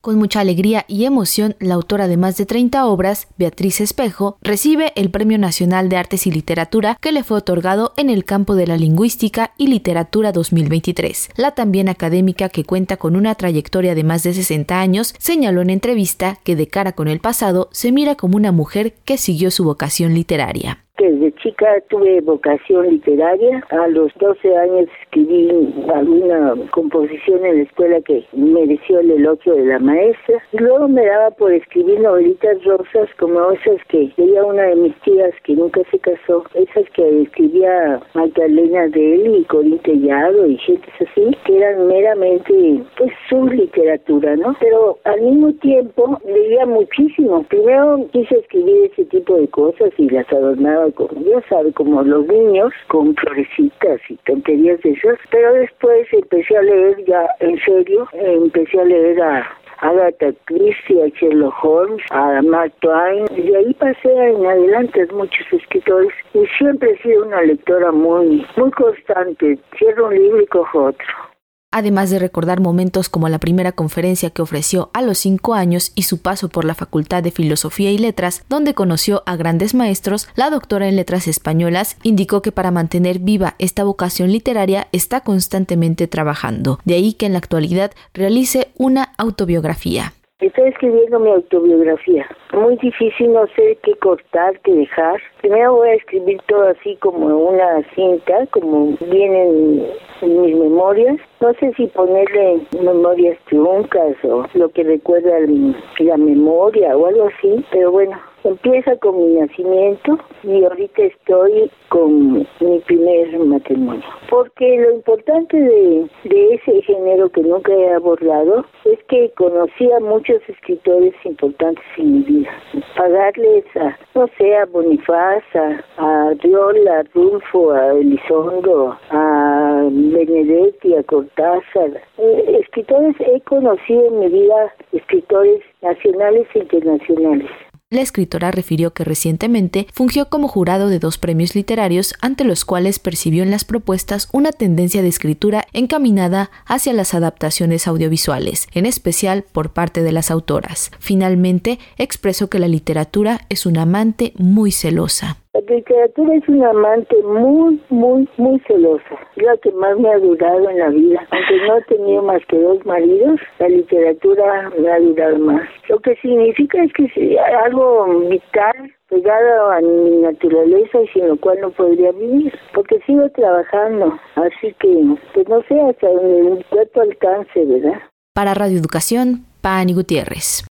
Con mucha alegría y emoción, la autora de más de 30 obras, Beatriz Espejo, recibe el Premio Nacional de Artes y Literatura que le fue otorgado en el campo de la lingüística y literatura 2023. La también académica que cuenta con una trayectoria de más de 60 años señaló en entrevista que de cara con el pasado se mira como una mujer que siguió su vocación literaria. Desde chica tuve vocación literaria. A los 12 años escribí alguna composición en la escuela que mereció el elogio de la maestra. Y luego me daba por escribir novelitas rosas como esas que leía una de mis tías que nunca se casó. Esas que escribía Magdalena él y Corín Tellado y gente así, que eran meramente pues su literatura, ¿no? Pero al mismo tiempo leía muchísimo. Primero quise escribir ese tipo de cosas y las adornaba ya sabe, como los niños, con florecitas y tonterías de esas, pero después empecé a leer ya en serio, empecé a leer a Agatha Christie, a Sherlock Holmes, a Mark Twain, y ahí pasé en adelante muchos escritores y siempre he sido una lectora muy, muy constante. Cierro un libro y cojo otro además de recordar momentos como la primera conferencia que ofreció a los cinco años y su paso por la Facultad de Filosofía y Letras, donde conoció a grandes maestros, la doctora en Letras Españolas indicó que para mantener viva esta vocación literaria está constantemente trabajando, de ahí que en la actualidad realice una autobiografía. Estoy escribiendo mi autobiografía. Muy difícil, no sé qué cortar, qué dejar. Primero voy a escribir todo así como una cinta, como vienen mis memorias. No sé si ponerle memorias truncas o lo que recuerda la memoria o algo así, pero bueno, empieza con mi nacimiento y ahorita estoy con mi primer Porque lo importante de, de ese género que nunca he abordado es que conocí a muchos escritores importantes en mi vida. Pagarles a, no sé, a Bonifaz, a, a Riola, a Rulfo, a Elizondo, a Benedetti, a Cortázar. Eh, escritores he conocido en mi vida, escritores nacionales e internacionales. La escritora refirió que recientemente fungió como jurado de dos premios literarios ante los cuales percibió en las propuestas una tendencia de escritura encaminada hacia las adaptaciones audiovisuales, en especial por parte de las autoras. Finalmente, expresó que la literatura es una amante muy celosa. La literatura es una amante muy, muy, muy celosa. La que más me ha durado en la vida. Aunque no he tenido más que dos maridos, la literatura me ha durado más. Lo que significa es que es algo vital pegado a mi naturaleza y sin lo cual no podría vivir, porque sigo trabajando, así que pues no sé hasta donde el cuerpo alcance, ¿verdad? Para Radio Educación, Pani Gutiérrez.